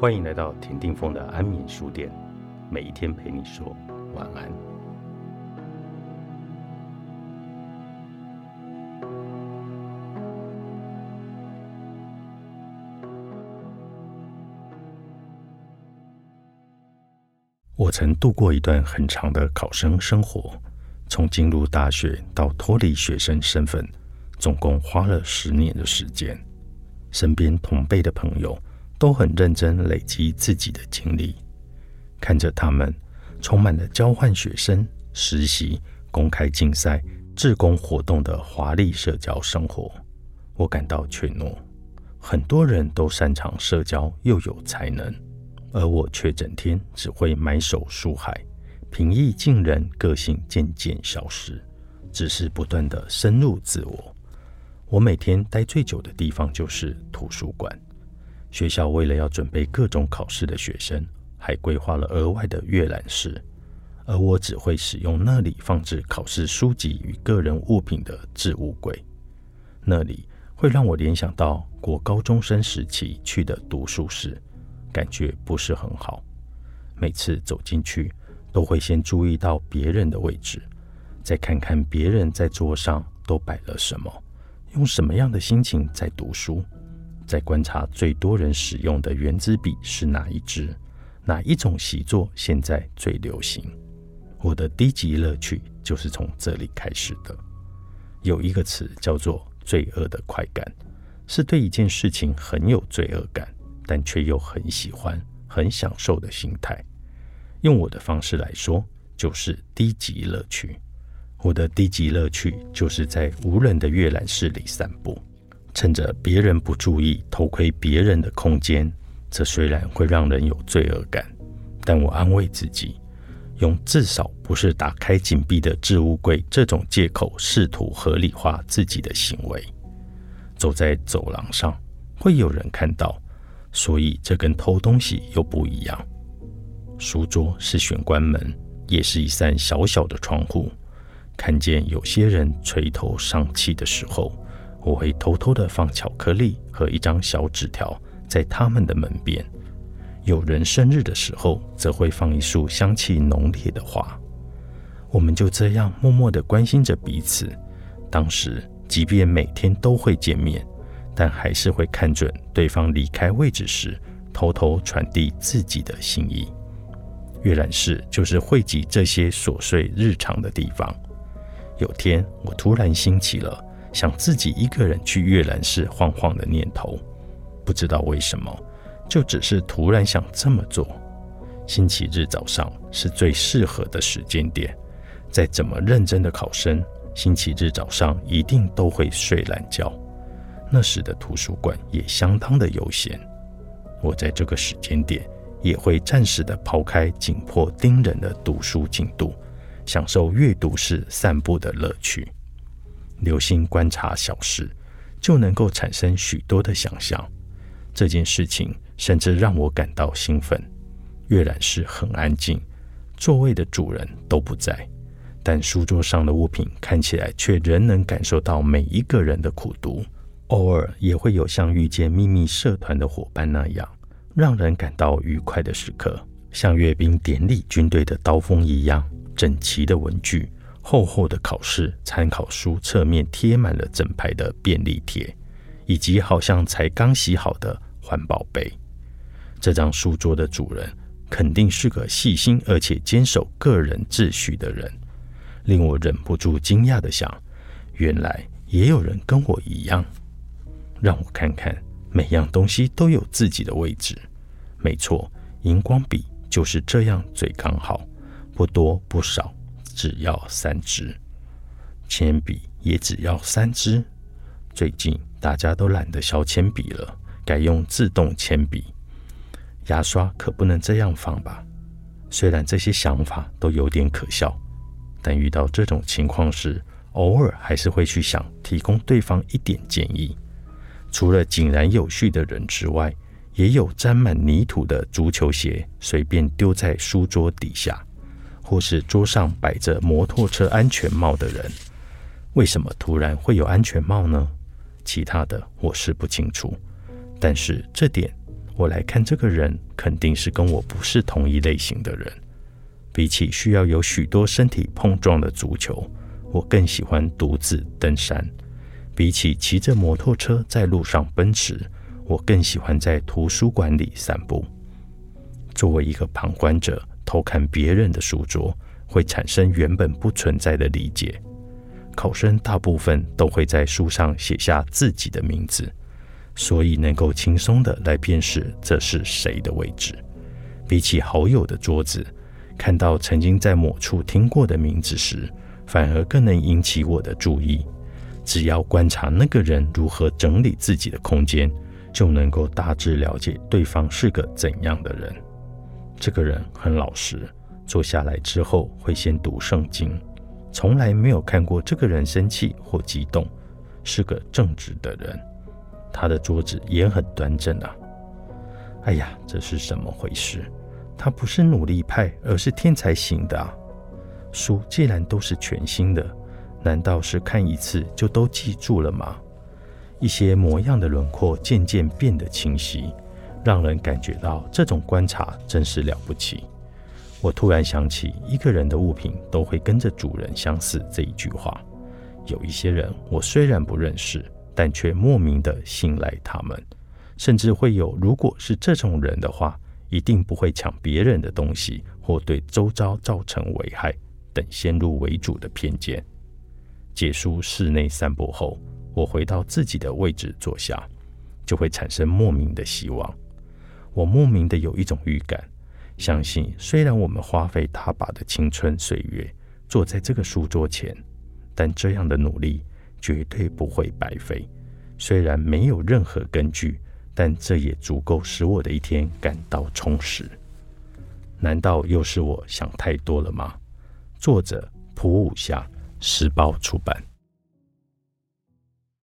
欢迎来到田定峰的安眠书店，每一天陪你说晚安。我曾度过一段很长的考生生活，从进入大学到脱离学生身份，总共花了十年的时间。身边同辈的朋友都很认真累积自己的经历，看着他们充满了交换学生、实习、公开竞赛、志工活动的华丽社交生活，我感到怯懦。很多人都擅长社交，又有才能。而我却整天只会埋首书海，平易近人，个性渐渐消失，只是不断的深入自我。我每天待最久的地方就是图书馆。学校为了要准备各种考试的学生，还规划了额外的阅览室，而我只会使用那里放置考试书籍与个人物品的置物柜。那里会让我联想到国高中生时期去的读书室。感觉不是很好。每次走进去，都会先注意到别人的位置，再看看别人在桌上都摆了什么，用什么样的心情在读书，在观察最多人使用的圆珠笔是哪一支，哪一种习作现在最流行。我的低级乐趣就是从这里开始的。有一个词叫做“罪恶的快感”，是对一件事情很有罪恶感。但却又很喜欢、很享受的心态，用我的方式来说，就是低级乐趣。我的低级乐趣就是在无人的阅览室里散步，趁着别人不注意偷窥别人的空间。这虽然会让人有罪恶感，但我安慰自己，用至少不是打开紧闭的置物柜这种借口，试图合理化自己的行为。走在走廊上，会有人看到。所以这跟偷东西又不一样。书桌是玄关门，也是一扇小小的窗户。看见有些人垂头丧气的时候，我会偷偷的放巧克力和一张小纸条在他们的门边。有人生日的时候，则会放一束香气浓烈的花。我们就这样默默的关心着彼此。当时，即便每天都会见面。但还是会看准对方离开位置时，偷偷传递自己的心意。阅览室就是汇集这些琐碎日常的地方。有天，我突然兴起了想自己一个人去阅览室晃晃的念头，不知道为什么，就只是突然想这么做。星期日早上是最适合的时间点，再怎么认真的考生，星期日早上一定都会睡懒觉。那时的图书馆也相当的悠闲，我在这个时间点也会暂时的抛开紧迫盯人的读书进度，享受阅读式散步的乐趣。留心观察小事，就能够产生许多的想象。这件事情甚至让我感到兴奋。阅览室很安静，座位的主人都不在，但书桌上的物品看起来却仍能感受到每一个人的苦读。偶尔也会有像遇见秘密社团的伙伴那样，让人感到愉快的时刻，像阅兵典礼军队的刀锋一样，整齐的文具、厚厚的考试参考书侧面贴满了整排的便利贴，以及好像才刚洗好的环保杯。这张书桌的主人肯定是个细心而且坚守个人秩序的人，令我忍不住惊讶的想：原来也有人跟我一样。让我看看，每样东西都有自己的位置。没错，荧光笔就是这样最刚好，不多不少，只要三支。铅笔也只要三支。最近大家都懒得削铅笔了，改用自动铅笔。牙刷可不能这样放吧？虽然这些想法都有点可笑，但遇到这种情况时，偶尔还是会去想提供对方一点建议。除了井然有序的人之外，也有沾满泥土的足球鞋随便丢在书桌底下，或是桌上摆着摩托车安全帽的人。为什么突然会有安全帽呢？其他的我是不清楚，但是这点我来看这个人，肯定是跟我不是同一类型的人。比起需要有许多身体碰撞的足球，我更喜欢独自登山。比起骑着摩托车在路上奔驰，我更喜欢在图书馆里散步。作为一个旁观者，偷看别人的书桌，会产生原本不存在的理解。考生大部分都会在书上写下自己的名字，所以能够轻松的来辨识这是谁的位置。比起好友的桌子，看到曾经在某处听过的名字时，反而更能引起我的注意。只要观察那个人如何整理自己的空间，就能够大致了解对方是个怎样的人。这个人很老实，坐下来之后会先读圣经。从来没有看过这个人生气或激动，是个正直的人。他的桌子也很端正啊。哎呀，这是怎么回事？他不是努力派，而是天才型的啊。书既然都是全新的，难道是看一次就都记住了吗？一些模样的轮廓渐渐变得清晰，让人感觉到这种观察真是了不起。我突然想起，一个人的物品都会跟着主人相似这一句话。有一些人，我虽然不认识，但却莫名的信赖他们，甚至会有如果是这种人的话，一定不会抢别人的东西或对周遭造成危害等先入为主的偏见。结束室内散步后，我回到自己的位置坐下，就会产生莫名的希望。我莫名的有一种预感。相信，虽然我们花费大把的青春岁月坐在这个书桌前，但这样的努力绝对不会白费。虽然没有任何根据，但这也足够使我的一天感到充实。难道又是我想太多了吗？作者：普武夏，时报出版。